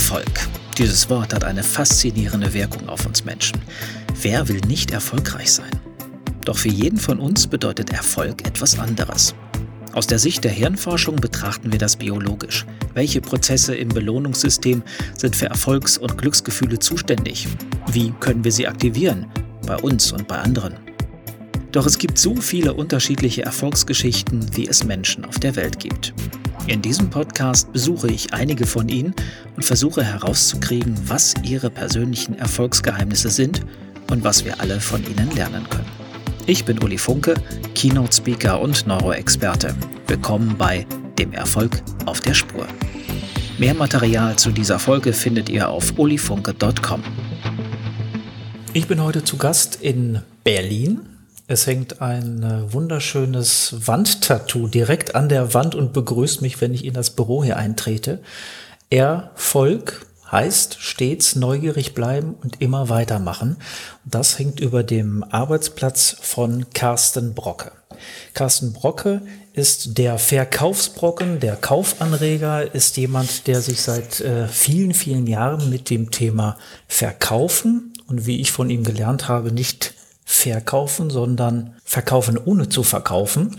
Erfolg. Dieses Wort hat eine faszinierende Wirkung auf uns Menschen. Wer will nicht erfolgreich sein? Doch für jeden von uns bedeutet Erfolg etwas anderes. Aus der Sicht der Hirnforschung betrachten wir das biologisch. Welche Prozesse im Belohnungssystem sind für Erfolgs- und Glücksgefühle zuständig? Wie können wir sie aktivieren? Bei uns und bei anderen. Doch es gibt so viele unterschiedliche Erfolgsgeschichten, wie es Menschen auf der Welt gibt. In diesem Podcast besuche ich einige von ihnen und versuche herauszukriegen, was ihre persönlichen Erfolgsgeheimnisse sind und was wir alle von ihnen lernen können. Ich bin Uli Funke, Keynote Speaker und Neuroexperte. Willkommen bei Dem Erfolg auf der Spur. Mehr Material zu dieser Folge findet ihr auf ulifunke.com. Ich bin heute zu Gast in Berlin es hängt ein äh, wunderschönes Wandtattoo direkt an der Wand und begrüßt mich, wenn ich in das Büro hier eintrete. Erfolg heißt stets neugierig bleiben und immer weitermachen. Das hängt über dem Arbeitsplatz von Carsten Brocke. Carsten Brocke ist der Verkaufsbrocken, der Kaufanreger, ist jemand, der sich seit äh, vielen, vielen Jahren mit dem Thema Verkaufen und wie ich von ihm gelernt habe, nicht verkaufen, sondern verkaufen ohne zu verkaufen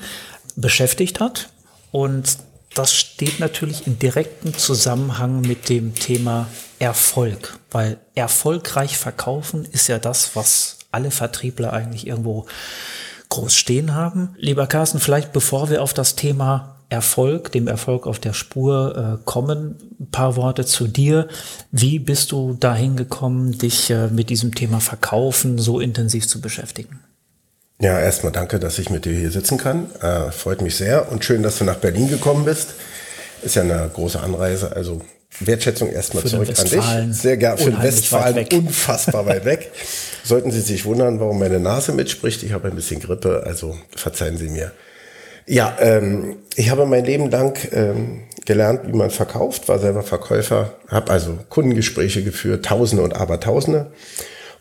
beschäftigt hat. Und das steht natürlich in direktem Zusammenhang mit dem Thema Erfolg, weil erfolgreich verkaufen ist ja das, was alle Vertriebler eigentlich irgendwo groß stehen haben. Lieber Carsten, vielleicht bevor wir auf das Thema Erfolg, dem Erfolg auf der Spur äh, kommen. Ein paar Worte zu dir. Wie bist du dahin gekommen, dich äh, mit diesem Thema Verkaufen so intensiv zu beschäftigen? Ja, erstmal danke, dass ich mit dir hier sitzen kann. Äh, freut mich sehr und schön, dass du nach Berlin gekommen bist. Ist ja eine große Anreise, also Wertschätzung erstmal zurück an dich. Sehr gerne für den Westfalen unfassbar weit weg. Sollten Sie sich wundern, warum meine Nase mitspricht, ich habe ein bisschen Grippe, also verzeihen Sie mir. Ja, ähm, ich habe mein Leben lang ähm, gelernt, wie man verkauft, war selber Verkäufer, habe also Kundengespräche geführt, Tausende und Abertausende.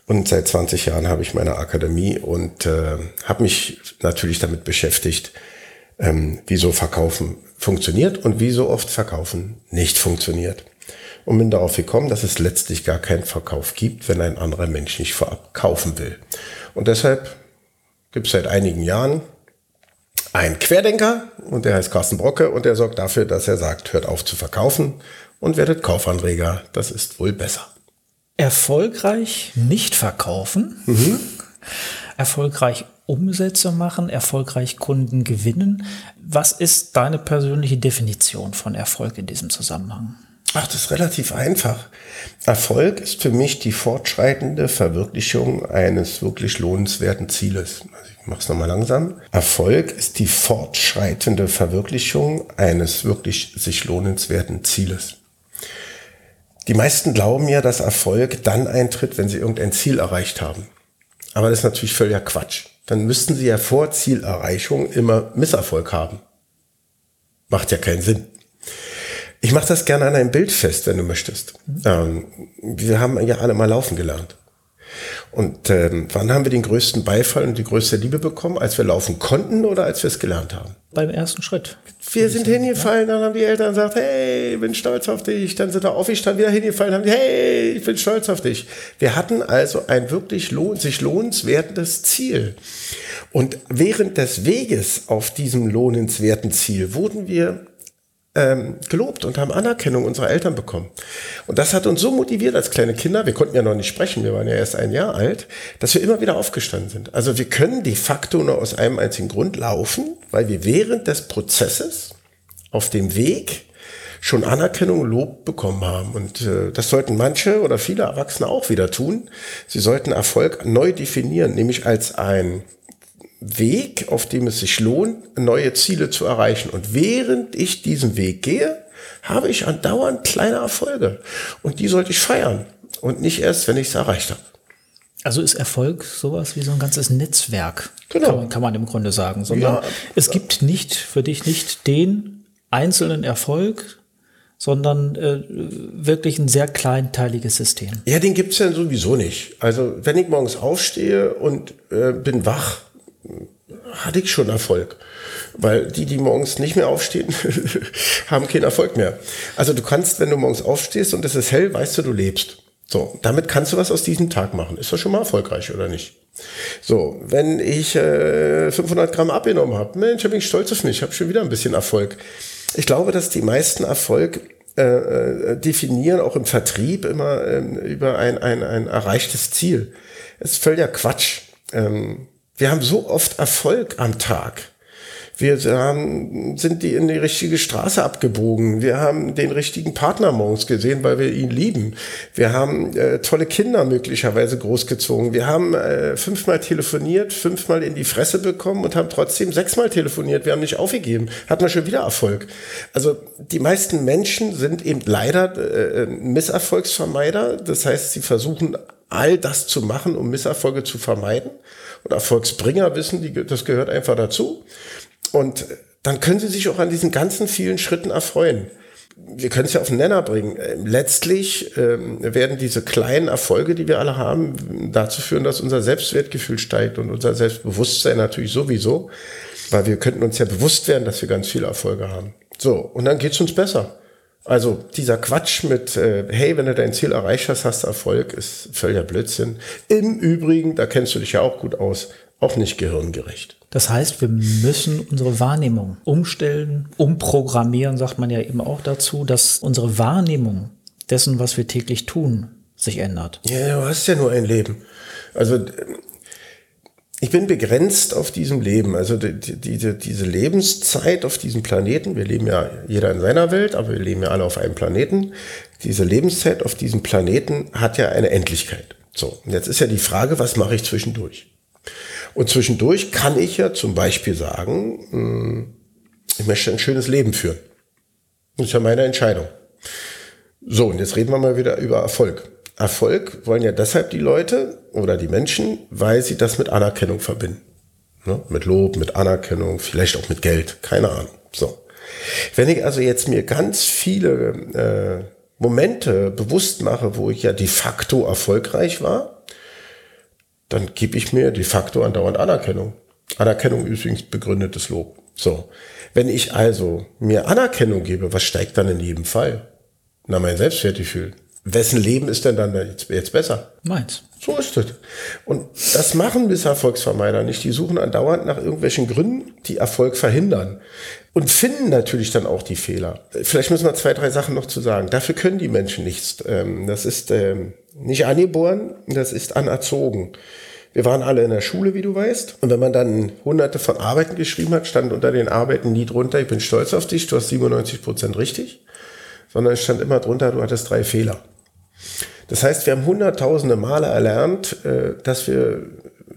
Und seit 20 Jahren habe ich meine Akademie und äh, habe mich natürlich damit beschäftigt, ähm, wie so Verkaufen funktioniert und wie so oft Verkaufen nicht funktioniert. Und bin darauf gekommen, dass es letztlich gar keinen Verkauf gibt, wenn ein anderer Mensch nicht vorab kaufen will. Und deshalb gibt es seit einigen Jahren ein Querdenker und der heißt Carsten Brocke und der sorgt dafür, dass er sagt, hört auf zu verkaufen und werdet Kaufanreger. Das ist wohl besser. Erfolgreich nicht verkaufen, mhm. erfolgreich Umsätze machen, erfolgreich Kunden gewinnen. Was ist deine persönliche Definition von Erfolg in diesem Zusammenhang? Ach, das ist relativ einfach. Erfolg ist für mich die fortschreitende Verwirklichung eines wirklich lohnenswerten Zieles. Also ich mache es nochmal langsam. Erfolg ist die fortschreitende Verwirklichung eines wirklich sich lohnenswerten Zieles. Die meisten glauben ja, dass Erfolg dann eintritt, wenn sie irgendein Ziel erreicht haben. Aber das ist natürlich völliger Quatsch. Dann müssten sie ja vor Zielerreichung immer Misserfolg haben. Macht ja keinen Sinn. Ich mache das gerne an einem Bild fest, wenn du möchtest. Ähm, wir haben ja alle mal laufen gelernt. Und ähm, wann haben wir den größten Beifall und die größte Liebe bekommen? Als wir laufen konnten oder als wir es gelernt haben? Beim ersten Schritt. Wir sind hingefallen, dann haben die Eltern gesagt, hey, ich bin stolz auf dich. Dann sind wir aufgestanden, wieder hingefallen, haben die, hey, ich bin stolz auf dich. Wir hatten also ein wirklich lohn, sich lohnenswertes Ziel. Und während des Weges auf diesem lohnenswerten Ziel wurden wir ähm, gelobt und haben Anerkennung unserer Eltern bekommen. Und das hat uns so motiviert als kleine Kinder, wir konnten ja noch nicht sprechen, wir waren ja erst ein Jahr alt, dass wir immer wieder aufgestanden sind. Also wir können de facto nur aus einem einzigen Grund laufen, weil wir während des Prozesses auf dem Weg schon Anerkennung, Lob bekommen haben. Und äh, das sollten manche oder viele Erwachsene auch wieder tun. Sie sollten Erfolg neu definieren, nämlich als ein Weg, auf dem es sich lohnt, neue Ziele zu erreichen. Und während ich diesen Weg gehe, habe ich andauernd kleine Erfolge. Und die sollte ich feiern. Und nicht erst, wenn ich es erreicht habe. Also ist Erfolg sowas wie so ein ganzes Netzwerk, genau. kann, man, kann man im Grunde sagen. Sondern ja, es gibt nicht für dich nicht den einzelnen Erfolg, sondern äh, wirklich ein sehr kleinteiliges System. Ja, den gibt's ja sowieso nicht. Also wenn ich morgens aufstehe und äh, bin wach, hatte ich schon Erfolg. Weil die, die morgens nicht mehr aufstehen, haben keinen Erfolg mehr. Also du kannst, wenn du morgens aufstehst und es ist hell, weißt du, du lebst. So, damit kannst du was aus diesem Tag machen. Ist das schon mal erfolgreich oder nicht? So, wenn ich äh, 500 Gramm abgenommen habe, Mensch, bin ich stolz auf mich, ich habe schon wieder ein bisschen Erfolg. Ich glaube, dass die meisten Erfolg äh, äh, definieren, auch im Vertrieb, immer äh, über ein, ein, ein erreichtes Ziel. Es ist völliger Quatsch. Ähm, wir haben so oft Erfolg am Tag. Wir haben, sind die in die richtige Straße abgebogen. Wir haben den richtigen Partner morgens gesehen, weil wir ihn lieben. Wir haben äh, tolle Kinder möglicherweise großgezogen. Wir haben äh, fünfmal telefoniert, fünfmal in die Fresse bekommen und haben trotzdem sechsmal telefoniert. Wir haben nicht aufgegeben. Hatten wir schon wieder Erfolg. Also die meisten Menschen sind eben leider äh, Misserfolgsvermeider. Das heißt, sie versuchen all das zu machen, um Misserfolge zu vermeiden. Und Erfolgsbringer wissen, die, das gehört einfach dazu. Und dann können sie sich auch an diesen ganzen vielen Schritten erfreuen. Wir können es ja auf den Nenner bringen. Ähm, letztlich ähm, werden diese kleinen Erfolge, die wir alle haben, dazu führen, dass unser Selbstwertgefühl steigt und unser Selbstbewusstsein natürlich sowieso, weil wir könnten uns ja bewusst werden, dass wir ganz viele Erfolge haben. So, und dann geht's uns besser. Also dieser Quatsch mit, äh, hey, wenn du dein Ziel erreicht hast, hast du Erfolg, ist völliger Blödsinn. Im Übrigen, da kennst du dich ja auch gut aus, auch nicht gehirngerecht. Das heißt, wir müssen unsere Wahrnehmung umstellen, umprogrammieren, sagt man ja eben auch dazu, dass unsere Wahrnehmung dessen, was wir täglich tun, sich ändert. Ja, du hast ja nur ein Leben. Also ich bin begrenzt auf diesem Leben. Also die, die, diese Lebenszeit auf diesem Planeten, wir leben ja jeder in seiner Welt, aber wir leben ja alle auf einem Planeten. Diese Lebenszeit auf diesem Planeten hat ja eine Endlichkeit. So, und jetzt ist ja die Frage, was mache ich zwischendurch? Und zwischendurch kann ich ja zum Beispiel sagen, hm, ich möchte ein schönes Leben führen. Das ist ja meine Entscheidung. So, und jetzt reden wir mal wieder über Erfolg. Erfolg wollen ja deshalb die Leute oder die Menschen, weil sie das mit Anerkennung verbinden. Ne? Mit Lob, mit Anerkennung, vielleicht auch mit Geld, keine Ahnung. So. Wenn ich also jetzt mir ganz viele äh, Momente bewusst mache, wo ich ja de facto erfolgreich war, dann gebe ich mir de facto andauernd Anerkennung. Anerkennung übrigens begründetes Lob. So. Wenn ich also mir Anerkennung gebe, was steigt dann in jedem Fall? Na, mein Selbstwertgefühl. Wessen Leben ist denn dann jetzt, jetzt besser? Meins. So ist es. Und das machen Misserfolgsvermeider nicht. Die suchen andauernd nach irgendwelchen Gründen, die Erfolg verhindern. Und finden natürlich dann auch die Fehler. Vielleicht müssen wir zwei, drei Sachen noch zu sagen. Dafür können die Menschen nichts. Ähm, das ist ähm, nicht angeboren, das ist anerzogen. Wir waren alle in der Schule, wie du weißt. Und wenn man dann hunderte von Arbeiten geschrieben hat, stand unter den Arbeiten nie drunter, ich bin stolz auf dich, du hast 97 Prozent richtig. Sondern es stand immer drunter, du hattest drei Fehler. Das heißt, wir haben hunderttausende Male erlernt, äh, dass wir,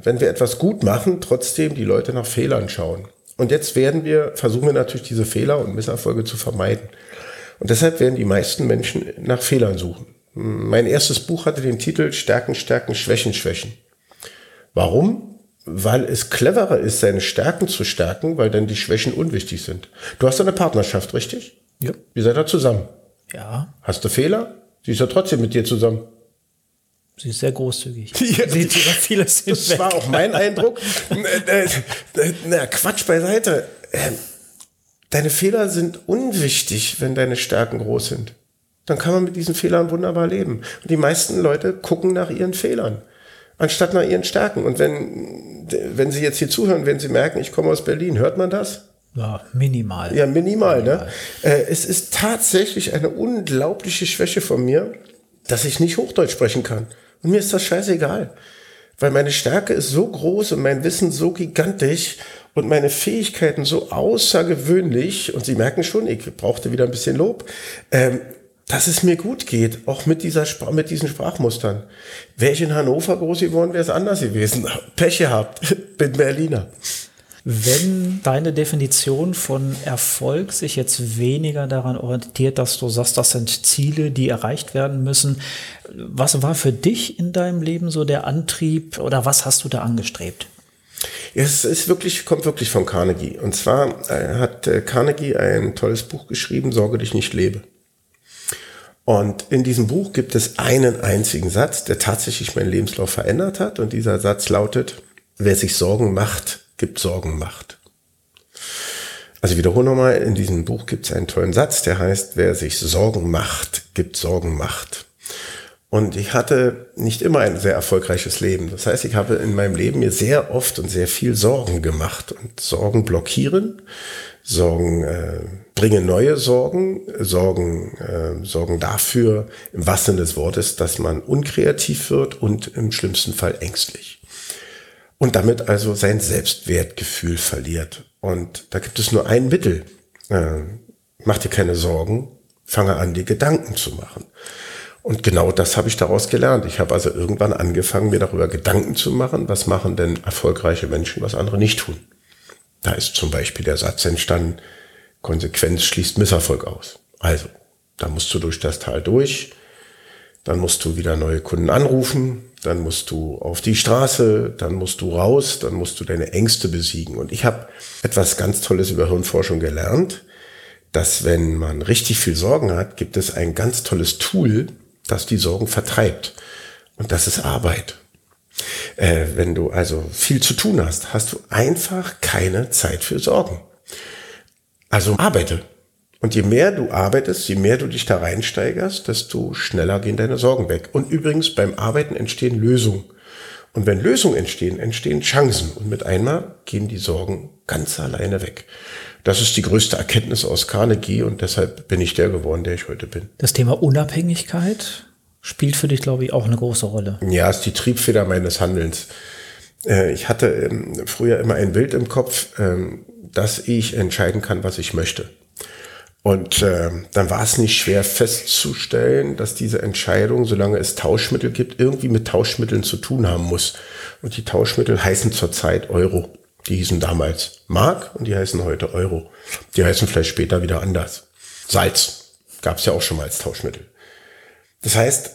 wenn wir etwas gut machen, trotzdem die Leute nach Fehlern schauen. Und jetzt werden wir, versuchen wir natürlich diese Fehler und Misserfolge zu vermeiden. Und deshalb werden die meisten Menschen nach Fehlern suchen. Mein erstes Buch hatte den Titel Stärken, Stärken, Schwächen, Schwächen. Warum? Weil es cleverer ist, seine Stärken zu stärken, weil dann die Schwächen unwichtig sind. Du hast eine Partnerschaft, richtig? Ja. Ihr seid da zusammen. Ja. Hast du Fehler? Sie ist ja trotzdem mit dir zusammen. Sie ist sehr großzügig. Ja, Sie über vieles Das hinweg. war auch mein Eindruck. Äh, äh, na, Quatsch beiseite. Ähm, deine Fehler sind unwichtig, wenn deine Stärken groß sind. Dann kann man mit diesen Fehlern wunderbar leben. Und die meisten Leute gucken nach ihren Fehlern anstatt nach ihren Stärken. Und wenn, wenn Sie jetzt hier zuhören, wenn Sie merken, ich komme aus Berlin, hört man das? Ja, minimal. Ja, minimal, ne? minimal. ne? Äh, es ist tatsächlich eine unglaubliche Schwäche von mir, dass ich nicht Hochdeutsch sprechen kann. Und mir ist das scheißegal. Weil meine Stärke ist so groß und mein Wissen so gigantisch und meine Fähigkeiten so außergewöhnlich. Und Sie merken schon, ich brauchte wieder ein bisschen Lob. Ähm, dass es mir gut geht, auch mit, dieser mit diesen Sprachmustern. Wäre ich in Hannover groß geworden, wäre es anders gewesen. Pech gehabt, bin Berliner. Wenn deine Definition von Erfolg sich jetzt weniger daran orientiert, dass du sagst, das sind Ziele, die erreicht werden müssen, was war für dich in deinem Leben so der Antrieb oder was hast du da angestrebt? Es ist wirklich, kommt wirklich von Carnegie. Und zwar äh, hat äh, Carnegie ein tolles Buch geschrieben, Sorge dich nicht lebe. Und in diesem Buch gibt es einen einzigen Satz, der tatsächlich meinen Lebenslauf verändert hat. Und dieser Satz lautet, wer sich Sorgen macht, gibt Sorgen Macht. Also ich wiederhole nochmal, in diesem Buch gibt es einen tollen Satz, der heißt, wer sich Sorgen macht, gibt Sorgen Macht. Und ich hatte nicht immer ein sehr erfolgreiches Leben. Das heißt, ich habe in meinem Leben mir sehr oft und sehr viel Sorgen gemacht. Und Sorgen blockieren, Sorgen äh, bringen neue Sorgen, Sorgen äh, sorgen dafür, im wahrsten Sinne des Wortes, dass man unkreativ wird und im schlimmsten Fall ängstlich. Und damit also sein Selbstwertgefühl verliert. Und da gibt es nur ein Mittel. Äh, mach dir keine Sorgen, fange an, dir Gedanken zu machen. Und genau das habe ich daraus gelernt. Ich habe also irgendwann angefangen, mir darüber Gedanken zu machen, was machen denn erfolgreiche Menschen, was andere nicht tun. Da ist zum Beispiel der Satz entstanden, Konsequenz schließt Misserfolg aus. Also, da musst du durch das Tal durch, dann musst du wieder neue Kunden anrufen, dann musst du auf die Straße, dann musst du raus, dann musst du deine Ängste besiegen. Und ich habe etwas ganz Tolles über Hirnforschung gelernt, dass wenn man richtig viel Sorgen hat, gibt es ein ganz tolles Tool, das die Sorgen vertreibt. Und das ist Arbeit. Äh, wenn du also viel zu tun hast, hast du einfach keine Zeit für Sorgen. Also arbeite. Und je mehr du arbeitest, je mehr du dich da reinsteigerst, desto schneller gehen deine Sorgen weg. Und übrigens beim Arbeiten entstehen Lösungen. Und wenn Lösungen entstehen, entstehen Chancen. Und mit einmal gehen die Sorgen ganz alleine weg. Das ist die größte Erkenntnis aus Carnegie und deshalb bin ich der geworden, der ich heute bin. Das Thema Unabhängigkeit spielt für dich, glaube ich, auch eine große Rolle. Ja, ist die Triebfeder meines Handelns. Äh, ich hatte ähm, früher immer ein Bild im Kopf, ähm, dass ich entscheiden kann, was ich möchte. Und äh, dann war es nicht schwer festzustellen, dass diese Entscheidung, solange es Tauschmittel gibt, irgendwie mit Tauschmitteln zu tun haben muss. Und die Tauschmittel heißen zurzeit Euro. Die hießen damals Mark und die heißen heute Euro. Die heißen vielleicht später wieder anders. Salz gab es ja auch schon mal als Tauschmittel. Das heißt,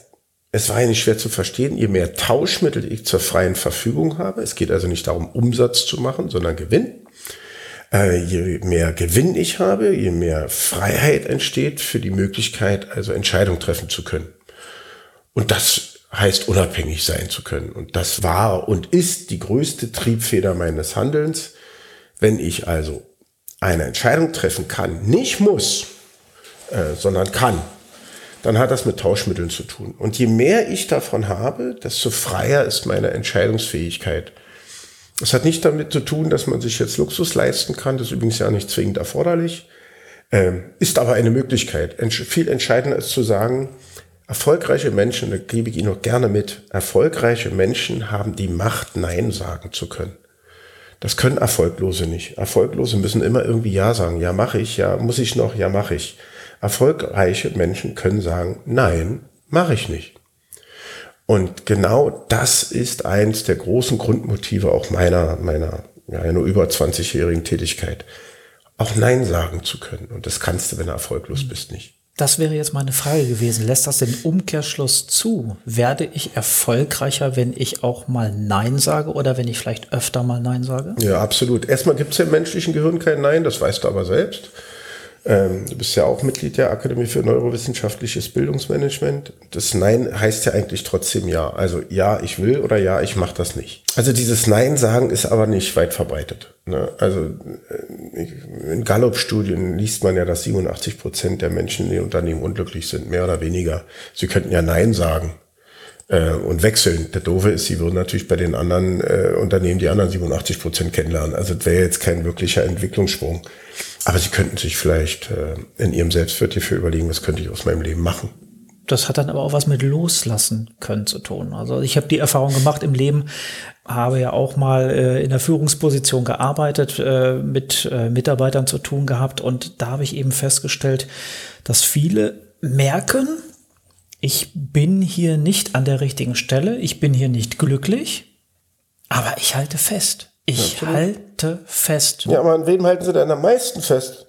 es war ja nicht schwer zu verstehen, je mehr Tauschmittel ich zur freien Verfügung habe, es geht also nicht darum, Umsatz zu machen, sondern Gewinn. Äh, je mehr Gewinn ich habe, je mehr Freiheit entsteht für die Möglichkeit, also Entscheidungen treffen zu können. Und das heißt unabhängig sein zu können. Und das war und ist die größte Triebfeder meines Handelns. Wenn ich also eine Entscheidung treffen kann, nicht muss, äh, sondern kann, dann hat das mit Tauschmitteln zu tun. Und je mehr ich davon habe, desto freier ist meine Entscheidungsfähigkeit. Das hat nicht damit zu tun, dass man sich jetzt Luxus leisten kann, das ist übrigens ja nicht zwingend erforderlich, ähm, ist aber eine Möglichkeit. Entsch viel entscheidender ist zu sagen, Erfolgreiche Menschen, da gebe ich Ihnen noch gerne mit, erfolgreiche Menschen haben die Macht, Nein sagen zu können. Das können Erfolglose nicht. Erfolglose müssen immer irgendwie Ja sagen. Ja, mache ich. Ja, muss ich noch. Ja, mache ich. Erfolgreiche Menschen können sagen, nein, mache ich nicht. Und genau das ist eins der großen Grundmotive auch meiner, meiner, ja, nur über 20-jährigen Tätigkeit. Auch Nein sagen zu können. Und das kannst du, wenn du erfolglos bist, nicht. Das wäre jetzt meine Frage gewesen. Lässt das den Umkehrschluss zu? Werde ich erfolgreicher, wenn ich auch mal Nein sage oder wenn ich vielleicht öfter mal Nein sage? Ja, absolut. Erstmal gibt es ja im menschlichen Gehirn kein Nein, das weißt du aber selbst. Ähm, du bist ja auch Mitglied der Akademie für Neurowissenschaftliches Bildungsmanagement. Das Nein heißt ja eigentlich trotzdem Ja. Also ja, ich will oder ja, ich mache das nicht. Also dieses Nein sagen ist aber nicht weit verbreitet. Ne? Also äh, in Gallup-Studien liest man ja, dass 87 Prozent der Menschen in den Unternehmen unglücklich sind, mehr oder weniger. Sie könnten ja Nein sagen äh, und wechseln. Der Doofe ist, sie würden natürlich bei den anderen äh, Unternehmen die anderen 87 Prozent kennenlernen. Also das wäre jetzt kein wirklicher Entwicklungssprung. Aber sie könnten sich vielleicht äh, in ihrem Selbstwert hierfür überlegen, was könnte ich aus meinem Leben machen. Das hat dann aber auch was mit loslassen können zu tun. Also ich habe die Erfahrung gemacht im Leben, habe ja auch mal äh, in der Führungsposition gearbeitet, äh, mit äh, Mitarbeitern zu tun gehabt und da habe ich eben festgestellt, dass viele merken, ich bin hier nicht an der richtigen Stelle, ich bin hier nicht glücklich, aber ich halte fest. Ich ja, halte fest. Ja, aber an wem halten Sie denn am meisten fest?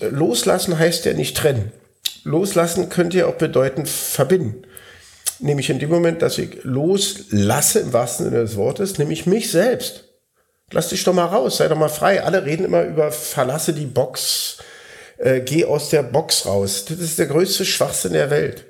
Loslassen heißt ja nicht trennen. Loslassen könnte ja auch bedeuten verbinden. Nämlich in dem Moment, dass ich loslasse, im wahrsten Sinne des Wortes, nämlich mich selbst. Lass dich doch mal raus, sei doch mal frei. Alle reden immer über verlasse die Box, äh, geh aus der Box raus. Das ist der größte Schwachsinn der Welt.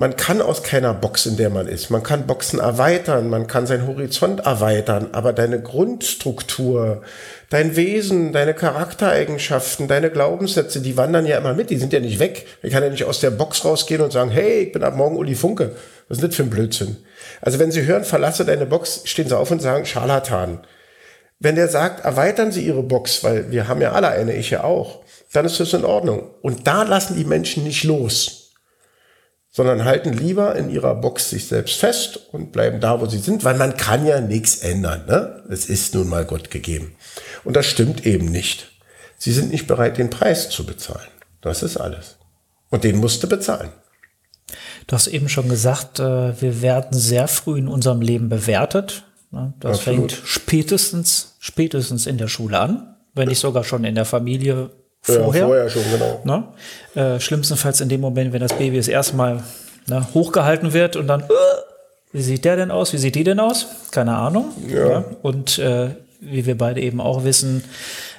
Man kann aus keiner Box, in der man ist. Man kann Boxen erweitern, man kann seinen Horizont erweitern, aber deine Grundstruktur, dein Wesen, deine Charaktereigenschaften, deine Glaubenssätze, die wandern ja immer mit, die sind ja nicht weg. Ich kann ja nicht aus der Box rausgehen und sagen, hey, ich bin ab morgen Uli Funke. Was ist das für ein Blödsinn? Also wenn Sie hören, verlasse deine Box, stehen Sie auf und sagen, Scharlatan. Wenn der sagt, erweitern Sie Ihre Box, weil wir haben ja alle eine, ich ja auch, dann ist das in Ordnung. Und da lassen die Menschen nicht los, sondern halten lieber in ihrer Box sich selbst fest und bleiben da, wo sie sind, weil man kann ja nichts ändern. Ne? Es ist nun mal Gott gegeben. Und das stimmt eben nicht. Sie sind nicht bereit, den Preis zu bezahlen. Das ist alles. Und den musste bezahlen. Du hast eben schon gesagt, äh, wir werden sehr früh in unserem Leben bewertet. Das Absolut. fängt spätestens, spätestens in der Schule an, wenn nicht sogar schon in der Familie vorher. Ja, vorher schon, genau. Ne? Äh, schlimmstenfalls in dem Moment, wenn das Baby das erste Mal ne, hochgehalten wird und dann, äh, wie sieht der denn aus? Wie sieht die denn aus? Keine Ahnung. Ja. ja? Und äh, wie wir beide eben auch wissen,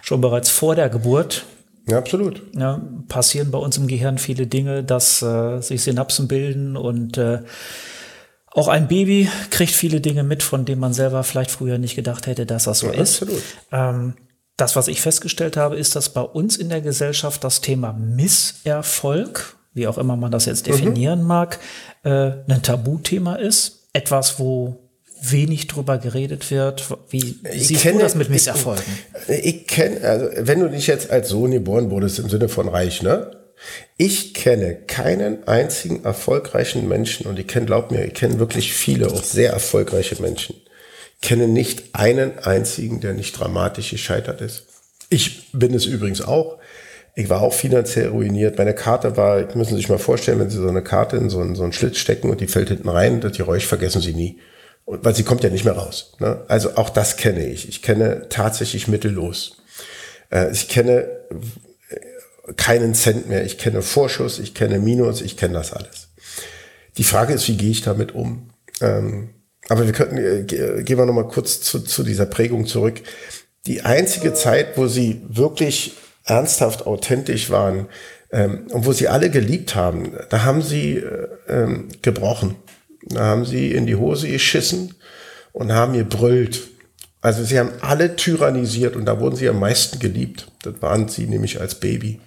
schon bereits vor der Geburt. Ja, absolut. Ja, passieren bei uns im Gehirn viele Dinge, dass äh, sich Synapsen bilden und äh, auch ein Baby kriegt viele Dinge mit, von denen man selber vielleicht früher nicht gedacht hätte, dass das so ja, ist. Absolut. Ähm, das, was ich festgestellt habe, ist, dass bei uns in der Gesellschaft das Thema Misserfolg, wie auch immer man das jetzt mhm. definieren mhm. mag, äh, ein Tabuthema ist. Etwas, wo wenig drüber geredet wird. Wie ich siehst kenne, du das mit Misserfolgen? Ich, ich kenne, also wenn du nicht jetzt als Sohn geboren wurdest im Sinne von reich, ne? Ich kenne keinen einzigen erfolgreichen Menschen und ich kenne, glaub mir, ich kenne wirklich viele, auch sehr erfolgreiche Menschen, kenne nicht einen einzigen, der nicht dramatisch gescheitert ist. Ich bin es übrigens auch. Ich war auch finanziell ruiniert. Meine Karte war, müssen Sie sich mal vorstellen, wenn Sie so eine Karte in so einen, so einen Schlitz stecken und die fällt hinten rein, das Geräusch vergessen Sie nie. Und, weil sie kommt ja nicht mehr raus. Ne? Also auch das kenne ich. Ich kenne tatsächlich mittellos. Äh, ich kenne äh, keinen Cent mehr. Ich kenne Vorschuss, ich kenne Minus, ich kenne das alles. Die Frage ist, wie gehe ich damit um? Ähm, aber wir könnten, äh, gehen wir nochmal kurz zu, zu dieser Prägung zurück. Die einzige Zeit, wo sie wirklich ernsthaft authentisch waren ähm, und wo sie alle geliebt haben, da haben sie äh, ähm, gebrochen. Da haben sie in die Hose geschissen und haben gebrüllt. Also sie haben alle tyrannisiert und da wurden sie am meisten geliebt. Das waren sie nämlich als Baby.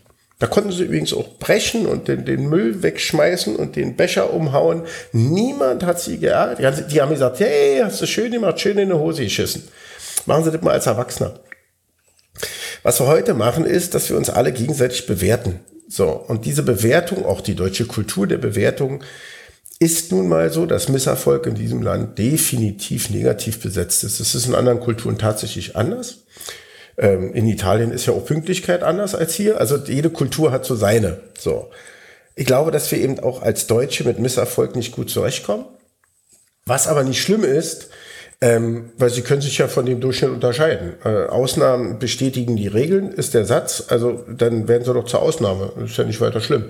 Da konnten sie übrigens auch brechen und den, den Müll wegschmeißen und den Becher umhauen. Niemand hat sie geärgert. Die haben gesagt, hey, hast du schön gemacht, schön in die Hose geschissen. Machen Sie das mal als Erwachsener. Was wir heute machen, ist, dass wir uns alle gegenseitig bewerten. So. Und diese Bewertung, auch die deutsche Kultur der Bewertung, ist nun mal so, dass Misserfolg in diesem Land definitiv negativ besetzt ist. Das ist in anderen Kulturen tatsächlich anders. Ähm, in Italien ist ja auch Pünktlichkeit anders als hier. Also jede Kultur hat so seine. So. Ich glaube, dass wir eben auch als Deutsche mit Misserfolg nicht gut zurechtkommen. Was aber nicht schlimm ist, ähm, weil sie können sich ja von dem Durchschnitt unterscheiden. Äh, Ausnahmen bestätigen die Regeln, ist der Satz. Also dann werden sie doch zur Ausnahme. Ist ja nicht weiter schlimm.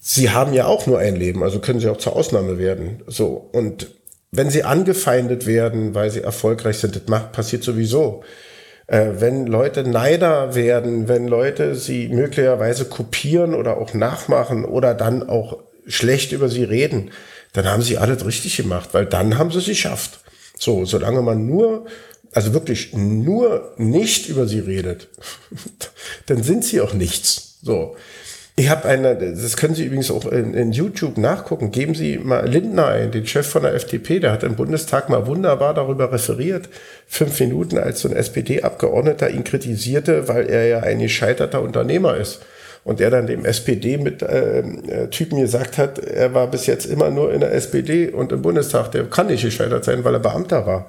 Sie haben ja auch nur ein Leben, also können sie auch zur Ausnahme werden. So. Und wenn sie angefeindet werden, weil sie erfolgreich sind, das macht, passiert sowieso wenn Leute Neider werden, wenn Leute sie möglicherweise kopieren oder auch nachmachen oder dann auch schlecht über sie reden, dann haben sie alles richtig gemacht, weil dann haben sie es geschafft. So, solange man nur, also wirklich nur nicht über sie redet, dann sind sie auch nichts. So. Ich habe eine, das können Sie übrigens auch in, in, YouTube nachgucken. Geben Sie mal Lindner ein, den Chef von der FDP, der hat im Bundestag mal wunderbar darüber referiert. Fünf Minuten, als so ein SPD-Abgeordneter ihn kritisierte, weil er ja ein gescheiterter Unternehmer ist. Und er dann dem SPD-Typen äh, äh gesagt hat, er war bis jetzt immer nur in der SPD und im Bundestag, der kann nicht gescheitert sein, weil er Beamter war.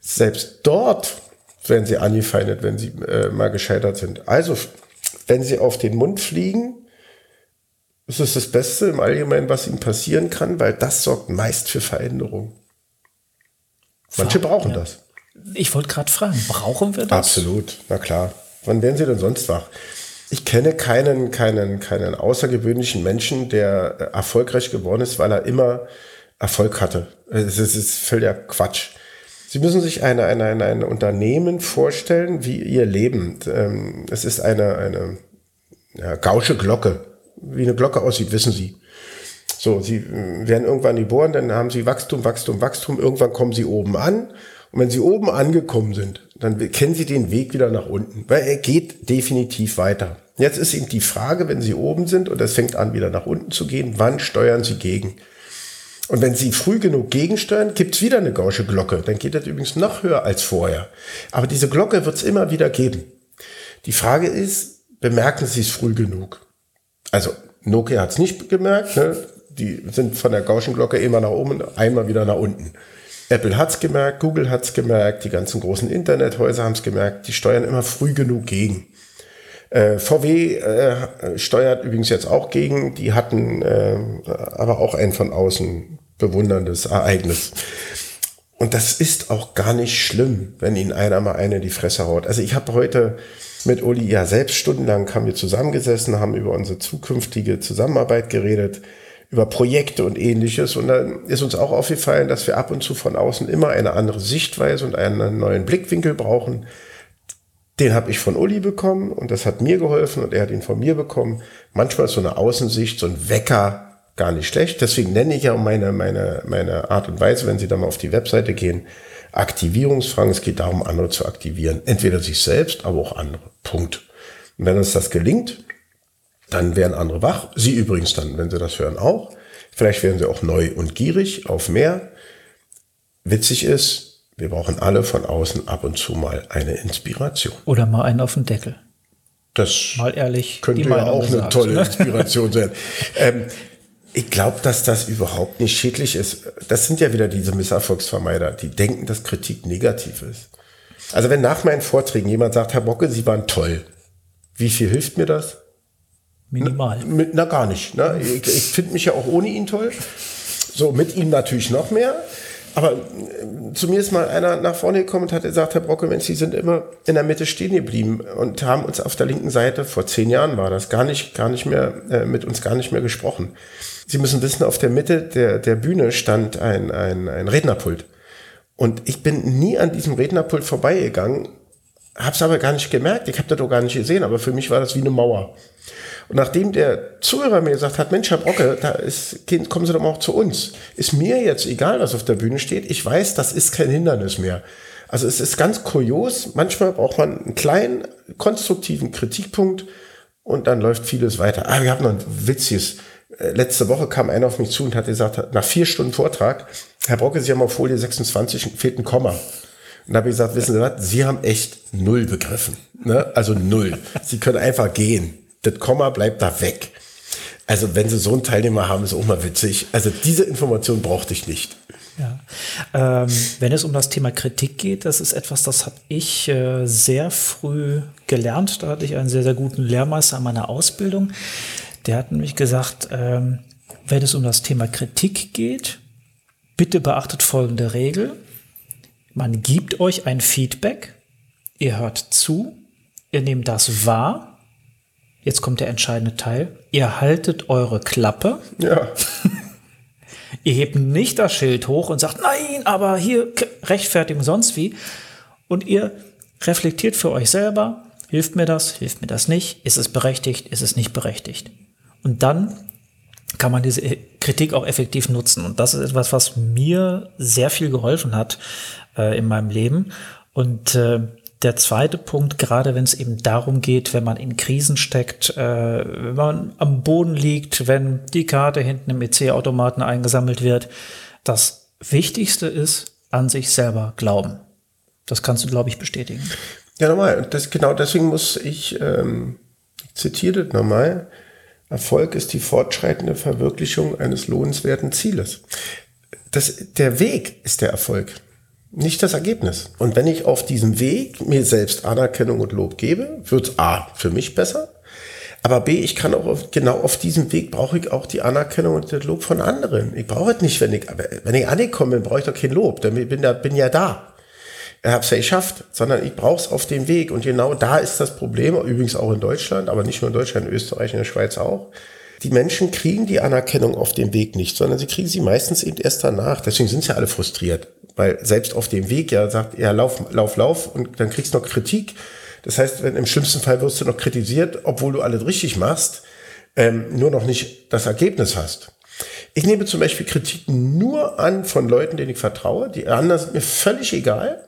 Selbst dort werden sie angefeindet, wenn sie äh, mal gescheitert sind. Also, wenn sie auf den Mund fliegen, das ist das Beste im Allgemeinen, was ihnen passieren kann, weil das sorgt meist für Veränderung. Manche brauchen ja. das. Ich wollte gerade fragen, brauchen wir das? Absolut, na klar. Wann werden sie denn sonst wach? Ich kenne keinen, keinen, keinen außergewöhnlichen Menschen, der äh, erfolgreich geworden ist, weil er immer Erfolg hatte. Es ist, ist völliger Quatsch. Sie müssen sich eine, eine, eine, ein Unternehmen vorstellen, wie ihr Leben. Ähm, es ist eine, eine ja, gausche Glocke wie eine Glocke aussieht, wissen Sie. So, sie äh, werden irgendwann geboren, dann haben sie Wachstum, Wachstum, Wachstum, irgendwann kommen sie oben an. Und wenn sie oben angekommen sind, dann kennen sie den Weg wieder nach unten, weil er geht definitiv weiter. Jetzt ist eben die Frage, wenn sie oben sind und es fängt an, wieder nach unten zu gehen, wann steuern sie gegen? Und wenn Sie früh genug gegensteuern, gibt's wieder eine gausche Glocke. Dann geht das übrigens noch höher als vorher. Aber diese Glocke wird's immer wieder geben. Die Frage ist, bemerken Sie es früh genug? Also Nokia hat's nicht gemerkt. Ne? Die sind von der gauschen Glocke immer nach oben, einmal wieder nach unten. Apple hat's gemerkt, Google hat's gemerkt, die ganzen großen Internethäuser haben's gemerkt. Die steuern immer früh genug gegen. Äh, VW äh, steuert übrigens jetzt auch gegen. Die hatten äh, aber auch ein von außen bewunderndes Ereignis. Und das ist auch gar nicht schlimm, wenn ihnen einer mal eine die Fresse haut. Also ich habe heute mit Uli ja selbst stundenlang haben wir zusammengesessen, haben über unsere zukünftige Zusammenarbeit geredet, über Projekte und ähnliches. Und dann ist uns auch aufgefallen, dass wir ab und zu von außen immer eine andere Sichtweise und einen neuen Blickwinkel brauchen. Den habe ich von Uli bekommen und das hat mir geholfen und er hat ihn von mir bekommen. Manchmal ist so eine Außensicht, so ein Wecker gar nicht schlecht. Deswegen nenne ich ja meine, meine, meine Art und Weise, wenn Sie da mal auf die Webseite gehen, Aktivierungsfragen. Es geht darum, andere zu aktivieren. Entweder sich selbst, aber auch andere. Punkt. Und wenn uns das gelingt, dann werden andere wach. Sie übrigens dann, wenn Sie das hören, auch. Vielleicht werden Sie auch neu und gierig auf mehr. Witzig ist, wir brauchen alle von außen ab und zu mal eine Inspiration. Oder mal einen auf den Deckel. Das mal ehrlich, könnte ja auch eine tolle ne? Inspiration sein. ähm, ich glaube, dass das überhaupt nicht schädlich ist. Das sind ja wieder diese Misserfolgsvermeider, die denken, dass Kritik negativ ist. Also wenn nach meinen Vorträgen jemand sagt, Herr Bocke, Sie waren toll, wie viel hilft mir das? Minimal. Na, na gar nicht. Ne? Ich, ich finde mich ja auch ohne ihn toll. So, mit ihm natürlich noch mehr. Aber äh, zu mir ist mal einer nach vorne gekommen und hat gesagt, Herr Brocke, Mensch, Sie sind immer in der Mitte stehen geblieben und haben uns auf der linken Seite, vor zehn Jahren war das, gar nicht, gar nicht mehr, äh, mit uns gar nicht mehr gesprochen. Sie müssen wissen, auf der Mitte der, der Bühne stand ein, ein, ein Rednerpult. Und ich bin nie an diesem Rednerpult vorbeigegangen, hab's aber gar nicht gemerkt, ich habe das doch gar nicht gesehen, aber für mich war das wie eine Mauer. Und nachdem der Zuhörer mir gesagt hat, Mensch, Herr Brocke, da ist, kommen Sie doch mal auch zu uns. Ist mir jetzt egal, was auf der Bühne steht. Ich weiß, das ist kein Hindernis mehr. Also es ist ganz kurios. Manchmal braucht man einen kleinen, konstruktiven Kritikpunkt und dann läuft vieles weiter. Ah, wir haben noch ein witziges. Äh, letzte Woche kam einer auf mich zu und hat gesagt, nach vier Stunden Vortrag, Herr Brocke, Sie haben auf Folie 26, fehlt ein Komma. Und da habe ich gesagt, wissen Sie was, Sie haben echt null begriffen. Ne? Also null. Sie können einfach gehen das Komma bleibt da weg. Also wenn sie so einen Teilnehmer haben, ist auch mal witzig. Also diese Information brauchte ich nicht. Ja. Ähm, wenn es um das Thema Kritik geht, das ist etwas, das habe ich äh, sehr früh gelernt. Da hatte ich einen sehr, sehr guten Lehrmeister an meiner Ausbildung. Der hat nämlich gesagt, ähm, wenn es um das Thema Kritik geht, bitte beachtet folgende Regel. Man gibt euch ein Feedback, ihr hört zu, ihr nehmt das wahr Jetzt kommt der entscheidende Teil. Ihr haltet eure Klappe. Ja. Ihr hebt nicht das Schild hoch und sagt, nein, aber hier Rechtfertigung sonst wie. Und ihr reflektiert für euch selber, hilft mir das, hilft mir das nicht, ist es berechtigt, ist es nicht berechtigt. Und dann kann man diese Kritik auch effektiv nutzen. Und das ist etwas, was mir sehr viel geholfen hat äh, in meinem Leben. Und äh, der zweite Punkt, gerade wenn es eben darum geht, wenn man in Krisen steckt, äh, wenn man am Boden liegt, wenn die Karte hinten im EC-Automaten eingesammelt wird, das Wichtigste ist, an sich selber glauben. Das kannst du, glaube ich, bestätigen. Ja, nochmal. Das, genau deswegen muss ich, ähm, ich zitiere das nochmal, Erfolg ist die fortschreitende Verwirklichung eines lohnenswerten Zieles. Das, der Weg ist der Erfolg nicht das Ergebnis. Und wenn ich auf diesem Weg mir selbst Anerkennung und Lob gebe, wird A für mich besser, aber B, ich kann auch auf, genau auf diesem Weg brauche ich auch die Anerkennung und das Lob von anderen. Ich brauche es nicht, wenn ich, wenn ich angekommen bin, brauche ich doch kein Lob, denn ich bin, da, bin ja da. Habe es ja geschafft, sondern ich brauche es auf dem Weg. Und genau da ist das Problem, übrigens auch in Deutschland, aber nicht nur in Deutschland, in Österreich, in der Schweiz auch. Die Menschen kriegen die Anerkennung auf dem Weg nicht, sondern sie kriegen sie meistens eben erst danach. Deswegen sind sie alle frustriert. Weil selbst auf dem Weg ja sagt, ja, lauf, lauf, lauf und dann kriegst du noch Kritik. Das heißt, wenn im schlimmsten Fall wirst du noch kritisiert, obwohl du alles richtig machst, ähm, nur noch nicht das Ergebnis hast. Ich nehme zum Beispiel Kritiken nur an von Leuten, denen ich vertraue. Die anderen sind mir völlig egal.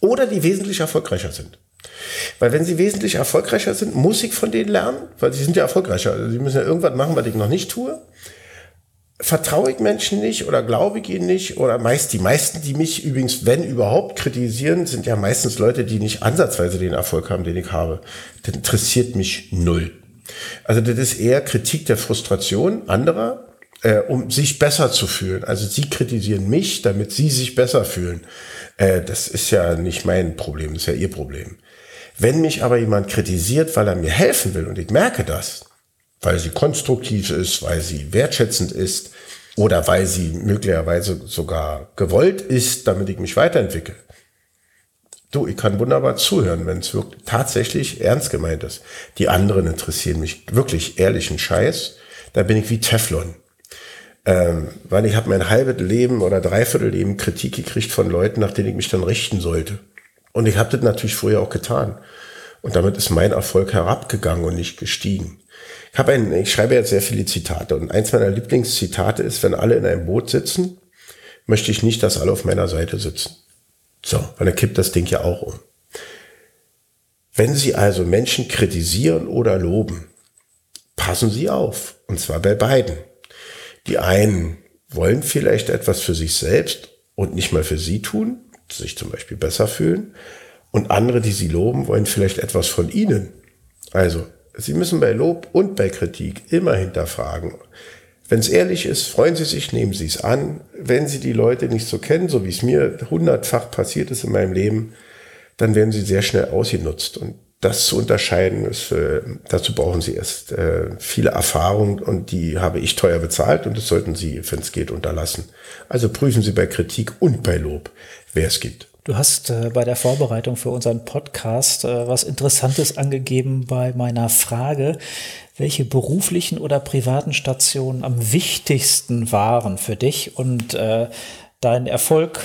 Oder die wesentlich erfolgreicher sind. Weil wenn sie wesentlich erfolgreicher sind, muss ich von denen lernen, weil sie sind ja erfolgreicher. Also sie müssen ja irgendwas machen, was ich noch nicht tue. Vertraue ich Menschen nicht oder glaube ich ihnen nicht oder meist die meisten, die mich übrigens, wenn überhaupt, kritisieren, sind ja meistens Leute, die nicht ansatzweise den Erfolg haben, den ich habe. Das interessiert mich null. Also das ist eher Kritik der Frustration anderer, äh, um sich besser zu fühlen. Also sie kritisieren mich, damit sie sich besser fühlen. Äh, das ist ja nicht mein Problem, das ist ja ihr Problem. Wenn mich aber jemand kritisiert, weil er mir helfen will und ich merke das, weil sie konstruktiv ist, weil sie wertschätzend ist oder weil sie möglicherweise sogar gewollt ist, damit ich mich weiterentwickle. Du, ich kann wunderbar zuhören, wenn es wirklich tatsächlich ernst gemeint ist. Die anderen interessieren mich wirklich ehrlichen Scheiß. Da bin ich wie Teflon. Ähm, weil ich habe mein halbes Leben oder dreiviertel Leben Kritik gekriegt von Leuten, nach denen ich mich dann richten sollte. Und ich habe das natürlich früher auch getan. Und damit ist mein Erfolg herabgegangen und nicht gestiegen. Ich, habe ein, ich schreibe jetzt sehr viele Zitate und eins meiner Lieblingszitate ist, wenn alle in einem Boot sitzen, möchte ich nicht, dass alle auf meiner Seite sitzen. So, weil dann kippt das Ding ja auch um. Wenn Sie also Menschen kritisieren oder loben, passen Sie auf. Und zwar bei beiden. Die einen wollen vielleicht etwas für sich selbst und nicht mal für Sie tun, sich zum Beispiel besser fühlen. Und andere, die Sie loben, wollen vielleicht etwas von Ihnen. Also, Sie müssen bei Lob und bei Kritik immer hinterfragen. Wenn es ehrlich ist, freuen Sie sich, nehmen Sie es an. Wenn Sie die Leute nicht so kennen, so wie es mir hundertfach passiert ist in meinem Leben, dann werden Sie sehr schnell ausgenutzt. Und das zu unterscheiden, ist, äh, dazu brauchen Sie erst äh, viele Erfahrung und die habe ich teuer bezahlt und das sollten Sie, wenn es geht, unterlassen. Also prüfen Sie bei Kritik und bei Lob, wer es gibt. Du hast äh, bei der Vorbereitung für unseren Podcast äh, was Interessantes angegeben bei meiner Frage, welche beruflichen oder privaten Stationen am wichtigsten waren für dich und äh, deinen Erfolg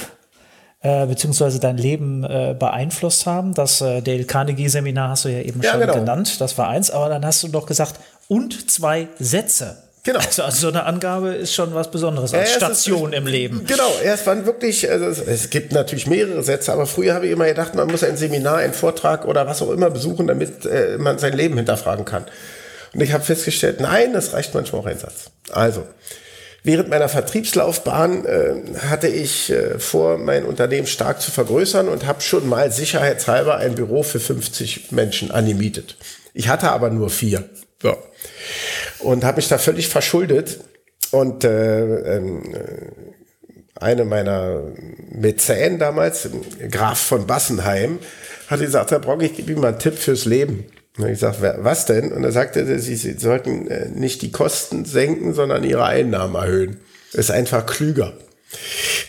äh, beziehungsweise dein Leben äh, beeinflusst haben. Das äh, Dale Carnegie Seminar hast du ja eben ja, schon genau. genannt. Das war eins, aber dann hast du doch gesagt, und zwei Sätze. Genau. Also, also, so eine Angabe ist schon was Besonderes als ja, Station ist, im Leben. Genau, erst waren wirklich, also es, es, gibt natürlich mehrere Sätze, aber früher habe ich immer gedacht, man muss ein Seminar, einen Vortrag oder was auch immer besuchen, damit äh, man sein Leben hinterfragen kann. Und ich habe festgestellt, nein, das reicht manchmal auch ein Satz. Also, während meiner Vertriebslaufbahn äh, hatte ich äh, vor, mein Unternehmen stark zu vergrößern und habe schon mal sicherheitshalber ein Büro für 50 Menschen angemietet. Ich hatte aber nur vier. So und habe mich da völlig verschuldet. Und äh, ähm, äh, eine meiner Mäzen damals, Graf von Bassenheim, hat gesagt, Herr Brock, ich gebe Ihnen mal einen Tipp fürs Leben. Und ich sage, was denn? Und er sagte, Sie, sollten äh, nicht die Kosten senken, sondern Ihre Einnahmen erhöhen. ist einfach klüger.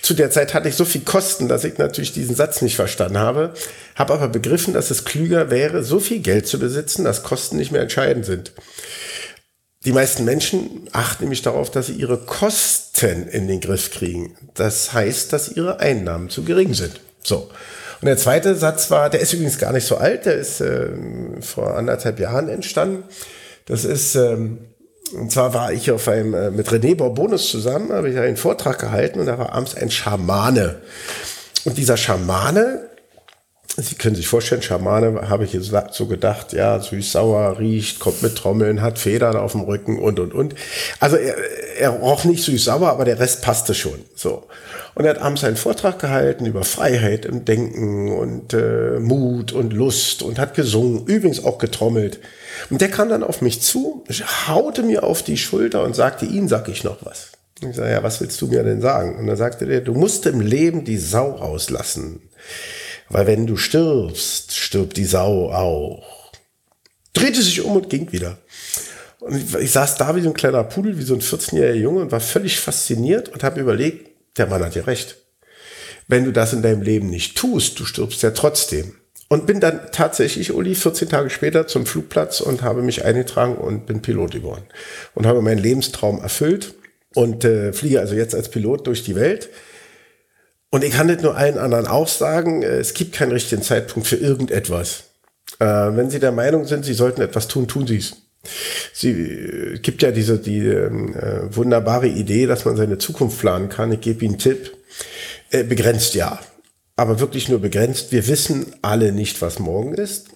Zu der Zeit hatte ich so viel Kosten, dass ich natürlich diesen Satz nicht verstanden habe, habe aber begriffen, dass es klüger wäre, so viel Geld zu besitzen, dass Kosten nicht mehr entscheidend sind. Die meisten Menschen achten nämlich darauf, dass sie ihre Kosten in den Griff kriegen. Das heißt, dass ihre Einnahmen zu gering sind. So. Und der zweite Satz war, der ist übrigens gar nicht so alt, der ist äh, vor anderthalb Jahren entstanden. Das ist, ähm, und zwar war ich auf einem, äh, mit René Borbonus zusammen, habe ich einen Vortrag gehalten und da war abends ein Schamane. Und dieser Schamane, Sie können sich vorstellen, Schamane habe ich jetzt so gedacht, ja, süß-sauer, riecht, kommt mit Trommeln, hat Federn auf dem Rücken und, und, und. Also er, er roch nicht süß-sauer, aber der Rest passte schon. So. Und er hat abends einen Vortrag gehalten über Freiheit im Denken und äh, Mut und Lust und hat gesungen, übrigens auch getrommelt. Und der kam dann auf mich zu, haute mir auf die Schulter und sagte, Ihnen sag ich noch was. Ich sage, ja, was willst du mir denn sagen? Und dann sagte der, du musst im Leben die Sau rauslassen. Weil wenn du stirbst, stirbt die Sau auch. Drehte sich um und ging wieder. Und ich, saß da wie so ein kleiner Pudel, wie so ein 14-jähriger Junge und war völlig fasziniert und habe überlegt, der Mann hat ja recht. Wenn du das in deinem Leben nicht tust, du stirbst ja trotzdem. Und bin dann tatsächlich, Uli, 14 Tage später zum Flugplatz und habe mich eingetragen und bin Pilot geworden. Und habe meinen Lebenstraum erfüllt und äh, fliege also jetzt als Pilot durch die Welt. Und ich kann nicht nur allen anderen auch sagen, äh, es gibt keinen richtigen Zeitpunkt für irgendetwas. Äh, wenn Sie der Meinung sind, Sie sollten etwas tun, tun Sie es. Sie äh, gibt ja diese die ähm, äh, wunderbare Idee, dass man seine Zukunft planen kann. Ich gebe Ihnen einen Tipp. Äh, begrenzt ja, aber wirklich nur begrenzt. Wir wissen alle nicht, was morgen ist.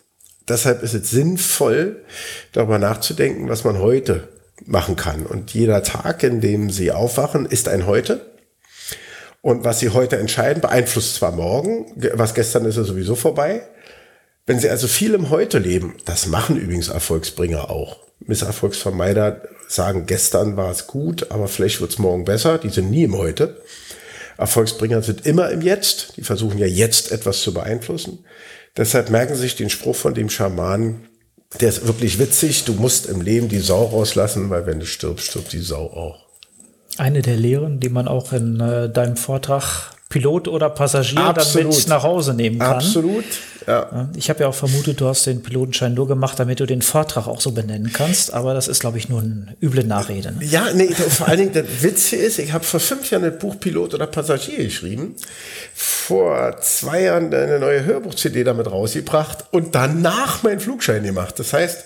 Deshalb ist es sinnvoll, darüber nachzudenken, was man heute machen kann. Und jeder Tag, in dem Sie aufwachen, ist ein Heute. Und was Sie heute entscheiden, beeinflusst zwar morgen, was gestern ist, ist sowieso vorbei. Wenn Sie also viel im Heute leben, das machen übrigens Erfolgsbringer auch. Misserfolgsvermeider sagen, gestern war es gut, aber vielleicht wird es morgen besser. Die sind nie im Heute. Erfolgsbringer sind immer im Jetzt. Die versuchen ja jetzt etwas zu beeinflussen. Deshalb merken Sie sich den Spruch von dem Schamanen, der ist wirklich witzig. Du musst im Leben die Sau rauslassen, weil wenn du stirbst, stirbt die Sau auch. Eine der Lehren, die man auch in äh, deinem Vortrag Pilot oder Passagier Absolut. dann mit nach Hause nehmen kann. Absolut. Ja. Ich habe ja auch vermutet, du hast den Pilotenschein nur gemacht, damit du den Vortrag auch so benennen kannst, aber das ist, glaube ich, nur eine üble Nachrede. Ne? Ja, nee, vor allen Dingen, der Witz hier ist, ich habe vor fünf Jahren ein Buch Pilot oder Passagier geschrieben, vor zwei Jahren eine neue Hörbuch-CD damit rausgebracht und danach meinen Flugschein gemacht. Das heißt,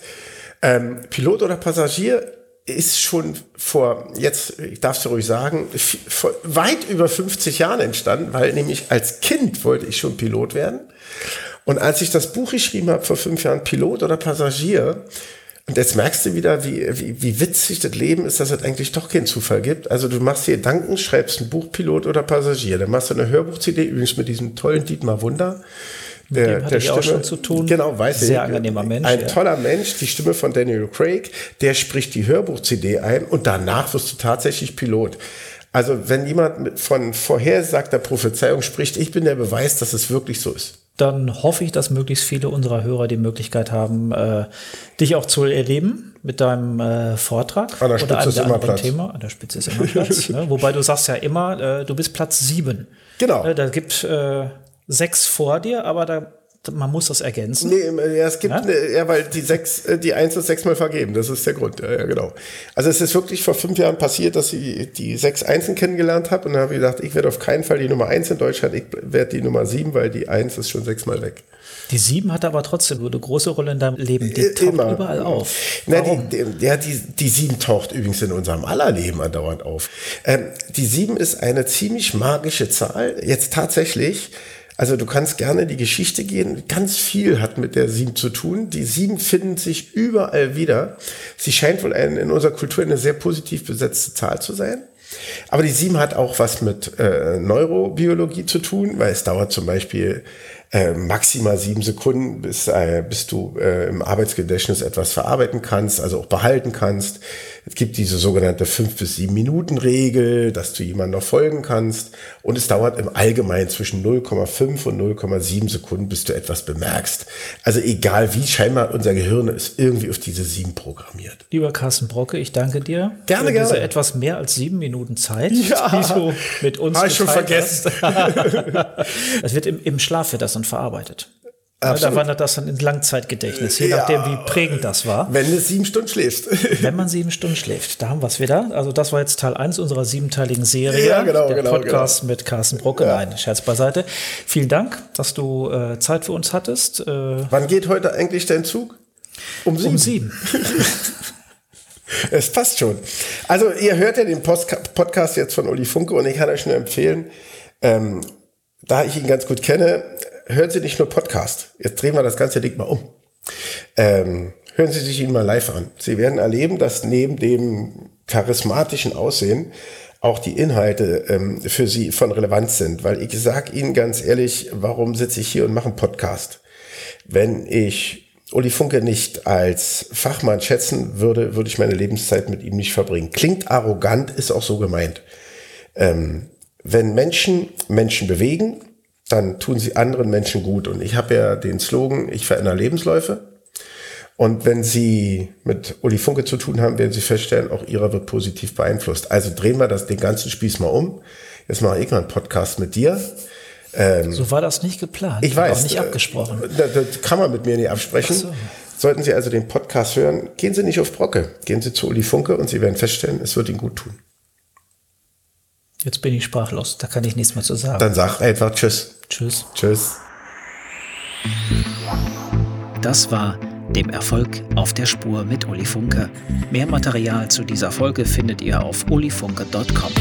ähm, Pilot oder Passagier ist schon vor, jetzt, ich darf es ruhig sagen, vor weit über 50 Jahren entstanden, weil nämlich als Kind wollte ich schon Pilot werden. Und als ich das Buch geschrieben habe vor fünf Jahren, Pilot oder Passagier, und jetzt merkst du wieder, wie, wie, wie witzig das Leben ist, dass es eigentlich doch keinen Zufall gibt. Also du machst dir Gedanken, schreibst ein Buch, Pilot oder Passagier. Dann machst du eine Hörbuch-CD, übrigens mit diesem tollen Dietmar Wunder. Mit der, dem der Stimme, auch schon zu tun. Genau, weiß Sehr ich. Sehr angenehmer Mensch. Ein ja. toller Mensch, die Stimme von Daniel Craig, der spricht die Hörbuch-CD ein und danach wirst du tatsächlich Pilot. Also wenn jemand von vorhersagter Prophezeiung spricht, ich bin der Beweis, dass es wirklich so ist. Dann hoffe ich, dass möglichst viele unserer Hörer die Möglichkeit haben, äh, dich auch zu erleben mit deinem äh, Vortrag. An der Spitze oder ist immer Platz. Thema. An der Spitze ist immer Platz. ne? Wobei du sagst ja immer, äh, du bist Platz sieben. Genau. Äh, da gibt äh, sechs vor dir, aber da man muss das ergänzen. Nee, ja, es gibt, ja? Eine, ja, weil die sechs, äh, die eins ist sechsmal vergeben. Das ist der Grund. Ja, ja, genau. Also es ist wirklich vor fünf Jahren passiert, dass ich die sechs Einsen kennengelernt habe und dann habe ich gedacht, ich werde auf keinen Fall die Nummer eins in Deutschland, ich werde die Nummer sieben, weil die eins ist schon sechsmal weg. Die sieben hat aber trotzdem eine große Rolle in deinem Leben. Die taucht Immer. überall auf. Na, die, die, ja, die, die sieben taucht übrigens in unserem aller Leben andauernd auf. Ähm, die sieben ist eine ziemlich magische Zahl. Jetzt tatsächlich also du kannst gerne die Geschichte gehen. Ganz viel hat mit der Sieben zu tun. Die Sieben finden sich überall wieder. Sie scheint wohl ein, in unserer Kultur eine sehr positiv besetzte Zahl zu sein. Aber die Sieben hat auch was mit äh, Neurobiologie zu tun, weil es dauert zum Beispiel äh, maximal sieben Sekunden, bis, äh, bis du äh, im Arbeitsgedächtnis etwas verarbeiten kannst, also auch behalten kannst. Es gibt diese sogenannte fünf bis sieben Minuten Regel, dass du jemandem noch folgen kannst. Und es dauert im Allgemeinen zwischen 0,5 und 0,7 Sekunden, bis du etwas bemerkst. Also egal wie, scheinbar unser Gehirn ist irgendwie auf diese sieben programmiert. Lieber Carsten Brocke, ich danke dir. Gerne, für gerne. diese etwas mehr als sieben Minuten Zeit, ja, die du mit uns Habe ich schon vergessen. das wird im, im Schlaf wird das dann verarbeitet. Absolut. Da wandert das dann ins Langzeitgedächtnis, je ja, nachdem, wie prägend das war. Wenn du sieben Stunden schläfst. Wenn man sieben Stunden schläft. Da haben wir es wieder. Also, das war jetzt Teil 1 unserer siebenteiligen Serie. Ja, genau, der genau, Podcast genau. mit Carsten Brucke. Ja. Nein, Scherz beiseite. Vielen Dank, dass du äh, Zeit für uns hattest. Äh, Wann geht heute eigentlich dein Zug? Um sieben. Um sieben. es passt schon. Also, ihr hört ja den Post Podcast jetzt von Uli Funke und ich kann euch nur empfehlen, ähm, da ich ihn ganz gut kenne, hören Sie nicht nur Podcast. Jetzt drehen wir das ganze Ding mal um. Ähm, hören Sie sich ihn mal live an. Sie werden erleben, dass neben dem charismatischen Aussehen auch die Inhalte ähm, für Sie von Relevanz sind. Weil ich sage Ihnen ganz ehrlich, warum sitze ich hier und mache einen Podcast? Wenn ich Uli Funke nicht als Fachmann schätzen würde, würde ich meine Lebenszeit mit ihm nicht verbringen. Klingt arrogant, ist auch so gemeint. Ähm, wenn Menschen Menschen bewegen, dann tun sie anderen Menschen gut. Und ich habe ja den Slogan, ich verändere Lebensläufe. Und wenn Sie mit Uli Funke zu tun haben, werden Sie feststellen, auch Ihrer wird positiv beeinflusst. Also drehen wir das, den ganzen Spieß mal um. Jetzt mache ich mal einen Podcast mit dir. Ähm, so war das nicht geplant. Ich weiß. Auch nicht abgesprochen. Äh, das, das kann man mit mir nicht absprechen. So. Sollten Sie also den Podcast hören, gehen Sie nicht auf Brocke. Gehen Sie zu Uli Funke und Sie werden feststellen, es wird Ihnen gut tun. Jetzt bin ich sprachlos, da kann ich nichts mehr zu sagen. Dann sag einfach Tschüss. Tschüss. Tschüss. Das war dem Erfolg auf der Spur mit Uli Funke. Mehr Material zu dieser Folge findet ihr auf ulifunke.com.